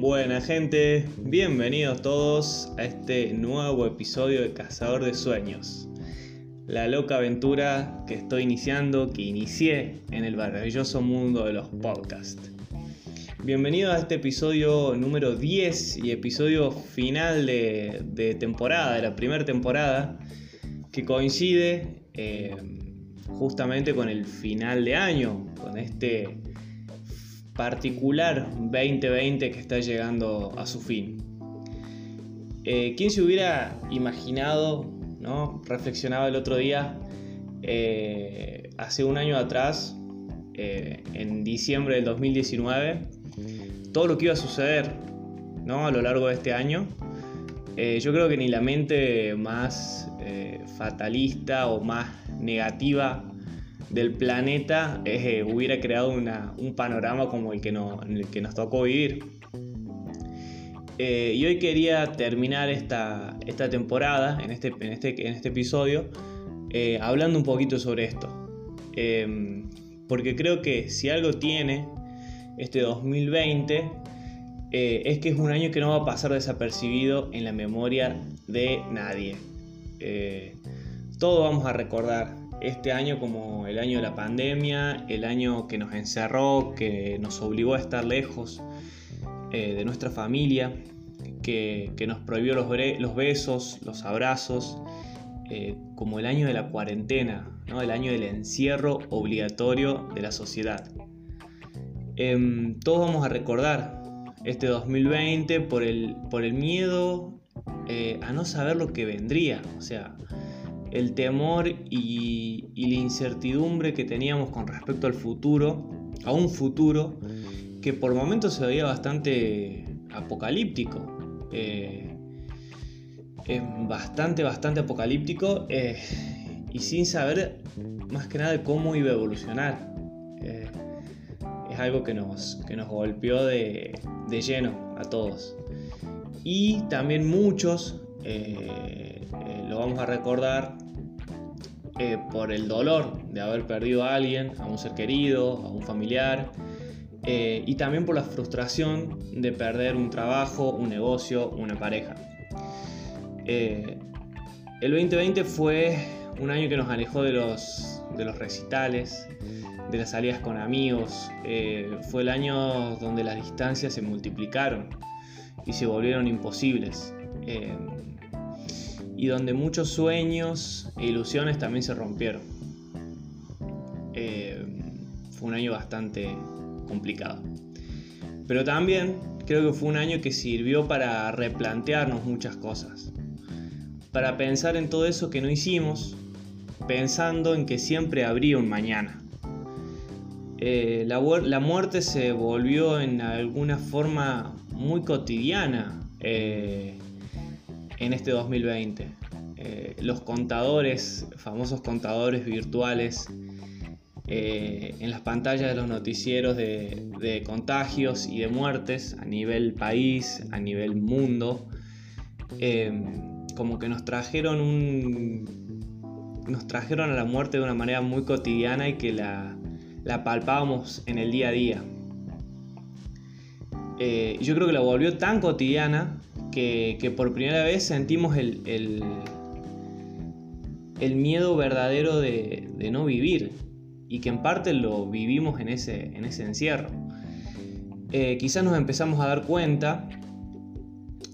Buena gente, bienvenidos todos a este nuevo episodio de Cazador de Sueños. La loca aventura que estoy iniciando, que inicié en el maravilloso mundo de los podcasts. Bienvenido a este episodio número 10 y episodio final de, temporada, de la primera temporada, que coincide eh, justamente con el final de año, con este particular 2020 que está llegando a su fin. Eh, ¿Quién se hubiera imaginado, ¿no? reflexionaba el otro día, eh, hace un año atrás, eh, en diciembre del 2019, todo lo que iba a suceder ¿no? a lo largo de este año? yo creo que ni la mente más fatalista o más negativa del planeta eh, hubiera creado un panorama como el que, el que nos tocó vivir. Eh, y hoy quería terminar esta, esta temporada, en este, en este, en este episodio, eh, hablando un poquito sobre esto. Em, porque creo que si algo tiene este 2020 es que es un año que no va a pasar desapercibido en la memoria de nadie. todo vamos a recordar este año como el año de la pandemia, el año que nos encerró, que nos obligó a estar lejos eh, de nuestra familia, que, nos prohibió los, los, besos, los abrazos, eh, como el año de la cuarentena, ¿no? el año del encierro obligatorio de la sociedad. Em, todos vamos a recordar este 2020 por el, por el miedo eh, a no saber lo que vendría, o sea, el temor y, la incertidumbre que teníamos con respecto al futuro, a un futuro que por momentos se veía bastante apocalíptico. Eh, bastante, bastante apocalíptico eh, y sin saber más que nada cómo iba a evolucionar. Eh, es algo que nos, que nos golpeó de, de, lleno a todos. Y también muchos lo vamos a recordar eh, por el dolor de haber perdido a alguien, a un ser querido, a un familiar, eh, y también por la frustración de perder un trabajo, un negocio, una pareja. Eh, el 2020 fue un año que nos alejó de los, de los recitales, de las salidas con amigos, fue el año donde las distancias se multiplicaron y se volvieron imposibles y donde muchos sueños e ilusiones también se rompieron. Eh, fue un año bastante complicado. Pero también creo que fue un año que sirvió para replantearnos muchas cosas. Para pensar en todo eso que no hicimos, pensando en que siempre habría un mañana. Eh, la, muerte se volvió en alguna forma muy cotidiana. Eh, en este 2020. Eh, los contadores, famosos contadores virtuales, eh, en las pantallas de los noticieros de, contagios y de muertes a nivel país, a nivel mundo, eh, como que nos trajeron un. Nos trajeron a la muerte de una manera muy cotidiana y que la, la palpábamos en el día a día. yo creo que la volvió tan cotidiana que, por primera vez sentimos el, el, miedo verdadero de, no vivir y que en parte lo vivimos en ese, en ese encierro. Eh, quizás nos empezamos a dar cuenta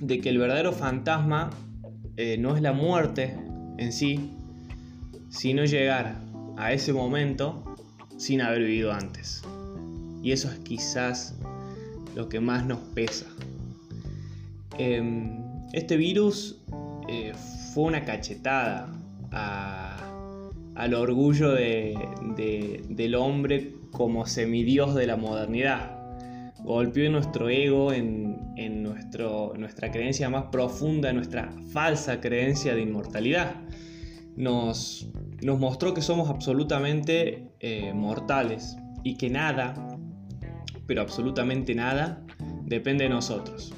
de que el verdadero fantasma eh, no es la muerte en sí, sino llegar a ese momento sin haber vivido antes. Y eso es quizás lo que más nos pesa. Em, este virus eh, fue una cachetada al orgullo del hombre como semidios de la modernidad. Golpeó nuestro ego, en, nuestra creencia más profunda, nuestra falsa creencia de inmortalidad. Nos, mostró que somos absolutamente eh, mortales y que nada, pero absolutamente nada, depende de nosotros.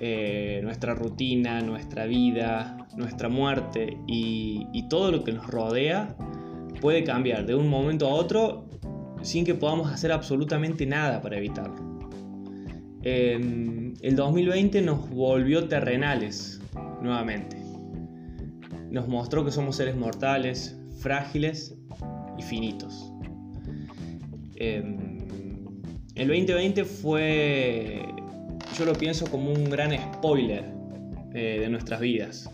Eh, nuestra rutina, nuestra vida, nuestra muerte y, todo lo que nos rodea puede cambiar de un momento a otro sin que podamos hacer absolutamente nada para evitarlo. em, el 2020 nos volvió terrenales nuevamente. Nos mostró que somos seres mortales, frágiles y finitos. Em, el 2020 fue, yo lo pienso como un gran spoiler eh, de nuestras vidas.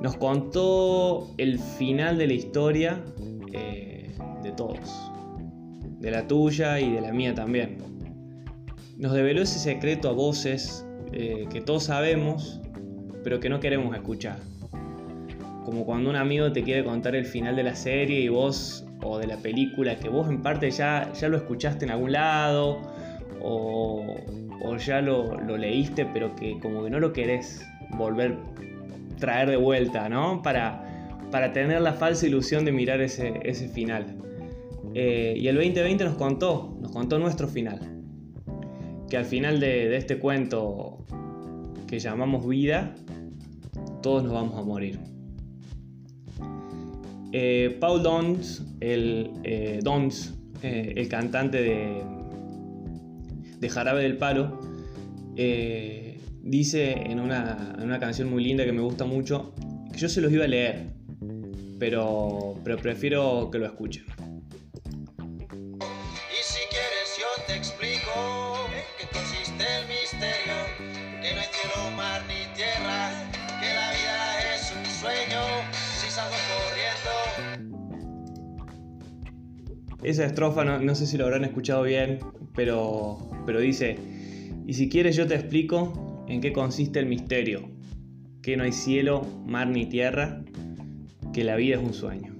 Nos contó el final de la historia eh, de todos, de la tuya y de la mía también. Nos develó ese secreto a voces eh, que todos sabemos, pero que no queremos escuchar. Como cuando un amigo te quiere contar el final de la serie y vos o de la película que vos en parte ya, ya lo escuchaste en algún lado o, ya lo, leíste pero que como que no lo querés volver traer de vuelta, ¿no? Para, para tener la falsa ilusión de mirar ese, final. Eh, y el 2020 nos contó, nos contó nuestro final. Que al final de, este cuento que llamamos vida, todos nos vamos a morir. Eh, Paul Dons, el, eh, Dons, el cantante de, de, Jarabe del Palo, dice en una, en una, canción muy linda que me gusta mucho que yo se los iba a leer, pero, pero prefiero que lo escuchen. Esa estrofa no, sé si lo habrán escuchado bien, pero, pero dice, y si quieres yo te explico en qué consiste el misterio, que no hay cielo, mar ni tierra, que la vida es un sueño.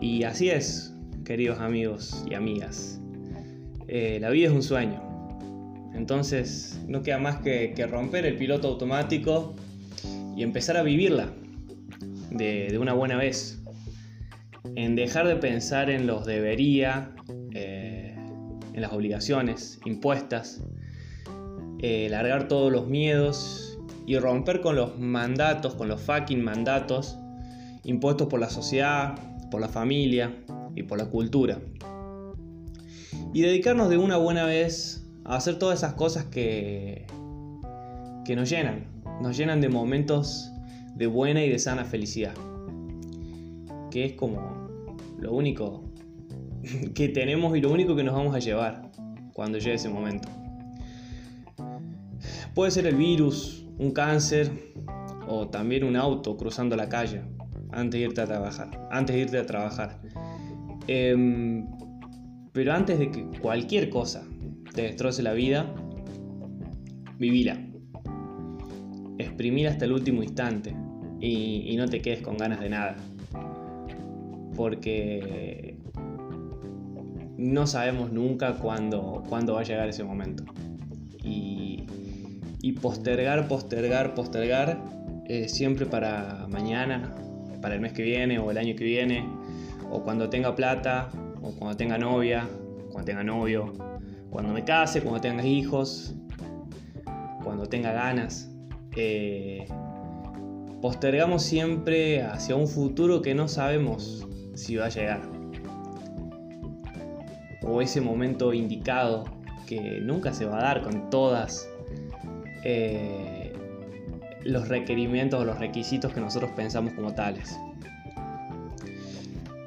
Y así es, queridos amigos y amigas, eh, la vida es un sueño. Entonces no queda más que, romper el piloto automático y empezar a vivirla de, de una buena vez en dejar de pensar en los debería, eh, en las obligaciones impuestas, eh, largar todos los miedos y romper con los mandatos, con los fucking mandatos impuestos por la sociedad, por la familia y por la cultura. Y dedicarnos de una buena vez a hacer todas esas cosas que, que nos llenan, nos llenan de momentos de buena y de sana felicidad que es como lo único que tenemos y lo único que nos vamos a llevar cuando llegue ese momento. Puede ser el virus, un cáncer o también un auto cruzando la calle antes de irte a trabajar. Antes de irte a trabajar. Em, pero antes de que cualquier cosa te destroce la vida, vivila. Exprimir hasta el último instante y no te quedes con ganas de nada porque no sabemos nunca cuándo, va a llegar ese momento. Y, postergar, postergar, postergar, eh, siempre para mañana, para el mes que viene o el año que viene, o cuando tenga plata, o cuando tenga novia, cuando tenga novio, cuando me case, cuando tenga hijos, cuando tenga ganas. Eh, postergamos siempre hacia un futuro que no sabemos si va a llegar. O ese momento indicado que nunca se va a dar con todas eh, los requerimientos o los requisitos que nosotros pensamos como tales.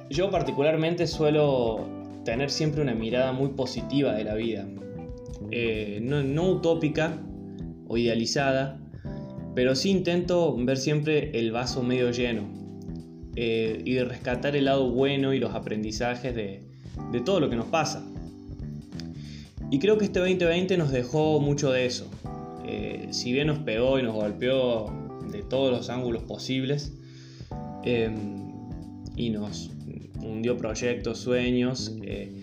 Yo particularmente suelo tener siempre una mirada muy positiva de la vida, eh, no, no utópica o idealizada, pero sí intento ver siempre el vaso medio lleno, eh, y de rescatar el lado bueno y los aprendizajes de, todo lo que nos pasa. Y creo que este 2020 nos dejó mucho de eso. Eh, si bien nos pegó y nos golpeó de todos los ángulos posibles em, y nos hundió proyectos, sueños eh,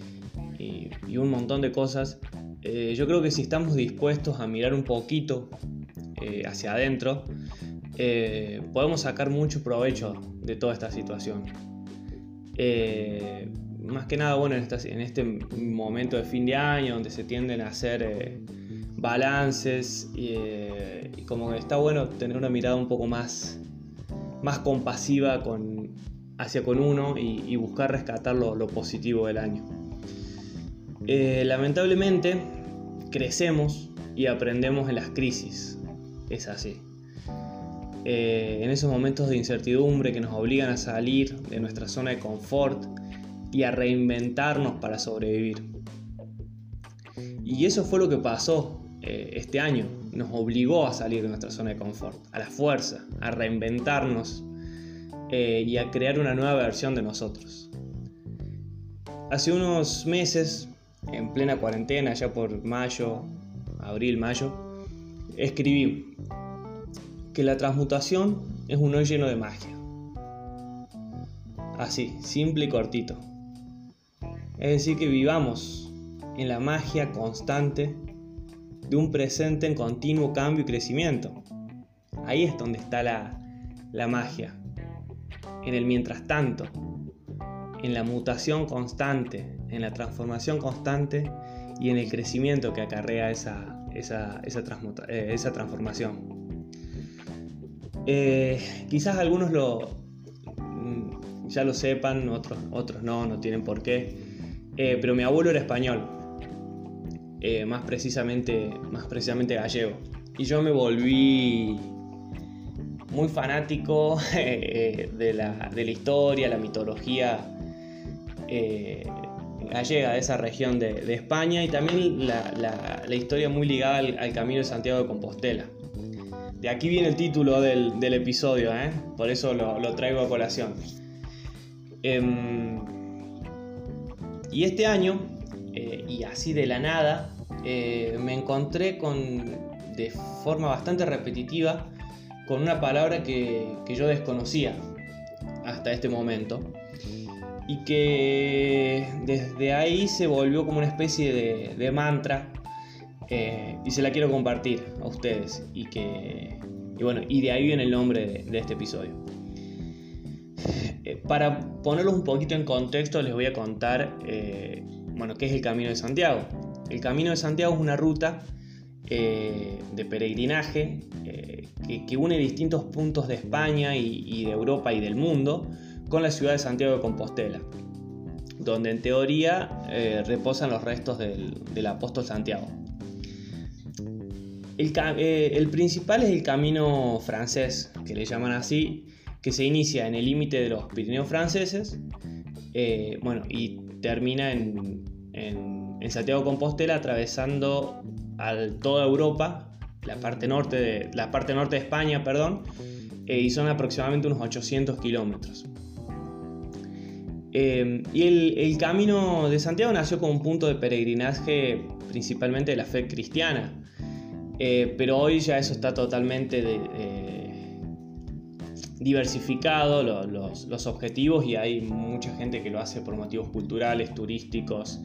y, y, un montón de cosas, yo creo que si estamos dispuestos a mirar un poquito hacia adentro, eh, podemos sacar mucho provecho de toda esta situación. Eh, más que nada, bueno, en, este momento de fin de año, donde se tienden a hacer eh, balances, y, como que está bueno tener una mirada un poco más, más compasiva hacia con uno y, buscar rescatar lo, positivo del año. lamentablemente, crecemos y aprendemos en las crisis. Es así. Eh, en esos momentos de incertidumbre que nos obligan a salir de nuestra zona de confort y a reinventarnos para sobrevivir. Y eso fue lo que pasó eh, este año. Nos obligó a salir de nuestra zona de confort, a la fuerza, a reinventarnos eh, y a crear una nueva versión de nosotros. Hace unos meses, en plena cuarentena, ya por mayo, abril, mayo, escribí que la transmutación es un hoy lleno de magia. Así, simple y cortito. Es decir, que vivamos en la magia constante de un presente en continuo cambio y crecimiento. Ahí es donde está la, la magia. En el mientras tanto, en la mutación constante, en la transformación constante y en el crecimiento que acarrea esa, esa, esa, eh, esa transformación. Eh, quizás algunos lo, mm, ya lo sepan, otros, otros no, no tienen por qué. Eh, pero mi abuelo era español, eh, más, precisamente, más precisamente gallego. Y yo me volví muy fanático de, la, de, la, historia, la mitología gallega de esa región de, España y también la, la, historia muy ligada al, al Camino de Santiago de Compostela. De aquí viene el título del, episodio, ¿eh? por eso lo, traigo a colación. Em, y este año, eh, y así de la nada, eh, me encontré con, de forma bastante repetitiva con una palabra que, yo desconocía hasta este momento y que desde ahí se volvió como una especie de mantra eh, y se la quiero compartir a ustedes y que y bueno y de ahí viene el nombre de, este episodio. Eh, para ponerlo un poquito en contexto les voy a contar eh, bueno qué es el Camino de Santiago. El Camino de Santiago es una ruta de peregrinaje que, une distintos puntos de España y, de Europa y del mundo con la ciudad de Santiago de Compostela donde en teoría reposan los restos del apóstol Santiago eh, el, principal es el camino francés, que le llaman así, que se inicia en el límite de los Pirineos franceses, eh, bueno, y termina en, Santiago Compostela, atravesando toda Europa, la parte norte de, España, perdón, eh, y son aproximadamente unos 800 kilómetros. y el, el, camino de Santiago nació como un punto de peregrinaje principalmente de la fe cristiana, eh, pero hoy ya eso está totalmente eh, diversificado, los, objetivos, y hay mucha gente que lo hace por motivos culturales, turísticos,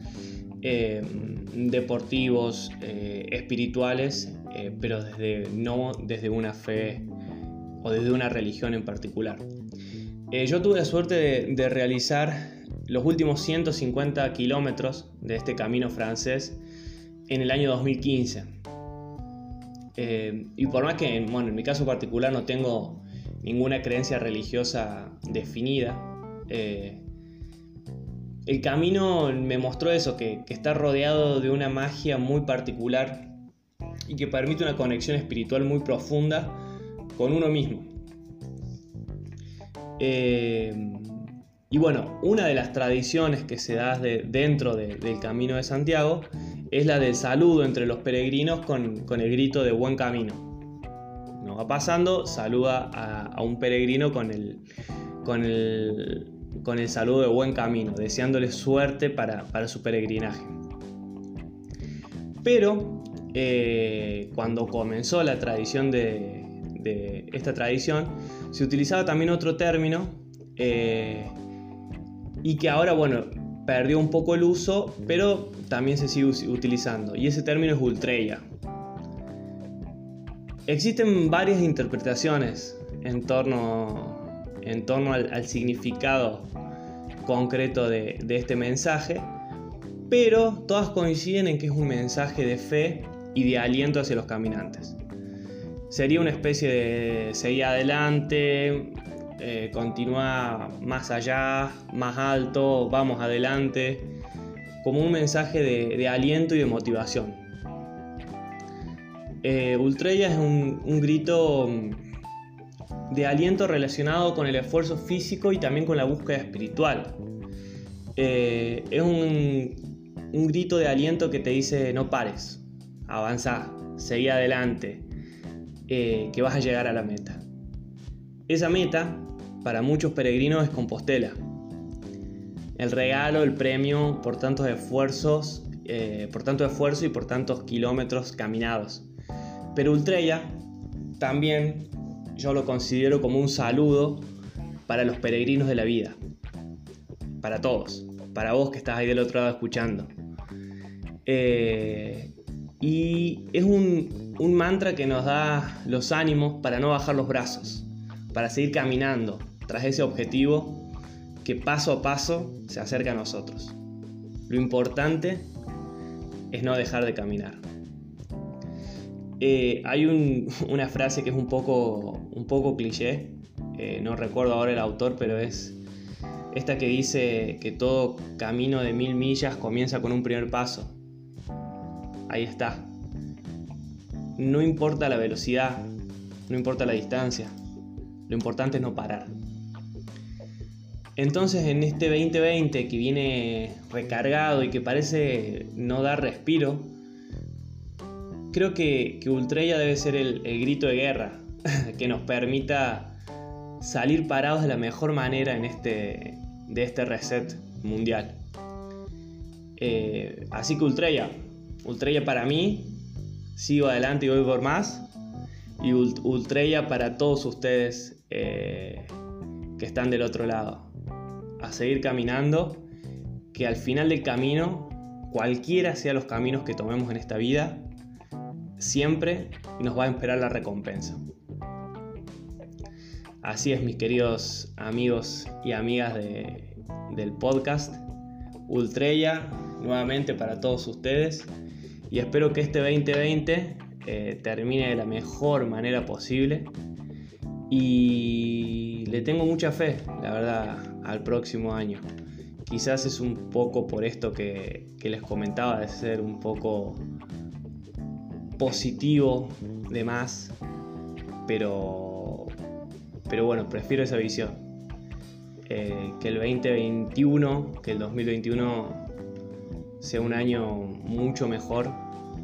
eh, deportivos, espirituales, pero desde, no desde una fe o desde una religión en particular. yo tuve la suerte de, de realizar los últimos 150 kilómetros de este camino francés en el año 2015. Eh, y por más que, bueno, en mi caso particular no tengo ninguna creencia religiosa definida, eh, el camino me mostró eso, que, está rodeado de una magia muy particular y que permite una conexión espiritual muy profunda con uno mismo. Eh, y bueno, una de las tradiciones que se da dentro del Camino de Santiago es la del saludo entre los peregrinos con, el grito de buen camino. No va pasando, saluda a, un peregrino con el, con, con el saludo de buen camino, deseándole suerte para, su peregrinaje. Pero eh, cuando comenzó la tradición de, esta tradición, se utilizaba también otro término eh, y que ahora, bueno, perdió un poco el uso, pero también se sigue utilizando, y ese término es ultreya. Existen varias interpretaciones en torno, en torno al, significado concreto de, este mensaje, pero todas coinciden en que es un mensaje de fe y de aliento hacia los caminantes. Sería una especie de seguir adelante, eh, más allá, más alto, vamos adelante, como un mensaje de, aliento y de motivación. Eh, Ultrella es un, grito mm, de aliento relacionado con el esfuerzo físico y también con la búsqueda espiritual. Eh, es un, un, grito de aliento que te dice no pares, avanza, seguí adelante, eh, que vas a llegar a la meta. Esa meta, para muchos peregrinos, es Compostela. El regalo, el premio por tantos esfuerzos, por tanto esfuerzo y por tantos kilómetros caminados. Pero Ultrella también yo lo considero como un saludo para los peregrinos de la vida. Para todos. Para vos que estás ahí del otro lado escuchando. Eh, y es un, un mantra que nos da los ánimos para no bajar los brazos. Para seguir caminando tras ese objetivo que paso a paso se acerca a nosotros. Lo importante es no dejar de caminar. Eh, hay una frase que es un poco, un poco cliché, eh, no recuerdo ahora el autor, pero es esta que dice que todo camino de mil millas comienza con un primer paso. Ahí está. No importa la velocidad, no importa la distancia, lo importante es no parar. Entonces en este 2020 que viene recargado y que parece no dar respiro, creo que, que Ultrella debe ser el, grito de guerra que nos permita salir parados de la mejor manera en este, de este reset mundial. Eh, así que Ultrella, Ultrella para mí, sigo adelante y voy por más. Y Ultrella para todos ustedes eh, que están del otro lado. A seguir caminando, que al final del camino, cualquiera sea los caminos que tomemos en esta vida, siempre nos va a esperar la recompensa. Así es, mis queridos amigos y amigas del podcast. Ultrella, nuevamente para todos ustedes. Y espero que este 2020 eh, termine de la mejor manera posible. Y le tengo mucha fe, la verdad, al próximo año. Quizás es un poco por esto que, que les comentaba, de ser un poco positivo de más, pero, pero bueno, prefiero esa visión. Eh, que el 2021, que el 2021 sea un año mucho mejor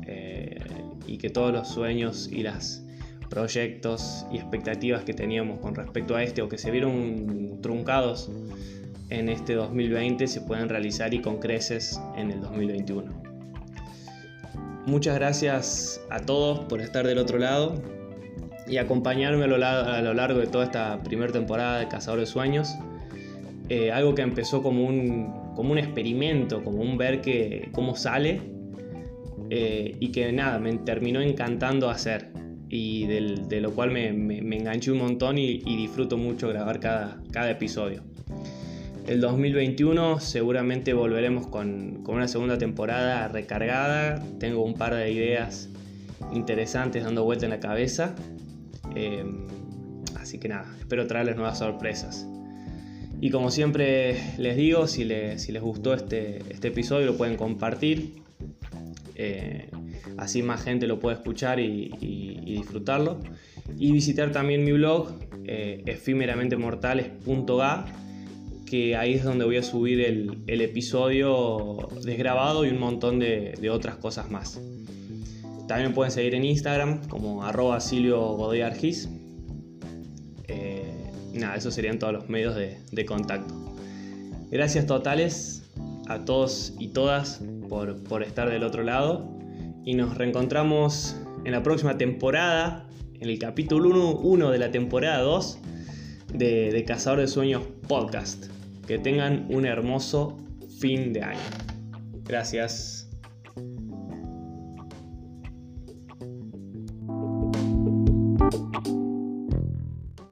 eh, y que todos los sueños y los proyectos y expectativas que teníamos con respecto a este o que se vieron truncados en este 2020 se puedan realizar y con creces en el 2021. Muchas gracias a todos por estar del otro lado y acompañarme a lo, largo de toda esta primera temporada de Cazador de Sueños. Eh, algo que empezó como un, como un experimento, como un ver que, cómo sale eh, y que nada, me terminó encantando hacer y de lo cual me, enganché un montón y, disfruto mucho grabar cada, cada episodio. El 2021 seguramente volveremos con, una segunda temporada recargada. Tengo un par de ideas interesantes dando vuelta en la cabeza. Em, así que nada, espero traerles nuevas sorpresas. Y como siempre les digo, si, les gustó este, este, episodio lo pueden compartir. Eh, así más gente lo puede escuchar y, disfrutarlo. Y visitar también mi blog, eh, efímeramentemortales.ga que ahí es donde voy a subir el, episodio desgrabado y un montón de, otras cosas más. También pueden seguir en Instagram como arroba Silvio eh, nada, esos serían todos los medios de, contacto. Gracias totales a todos y todas por estar del otro lado y nos reencontramos en la próxima temporada, en el capítulo 1 de la temporada 2 de, de Cazador de Sueños Podcast. Que tengan un hermoso fin de año. Gracias.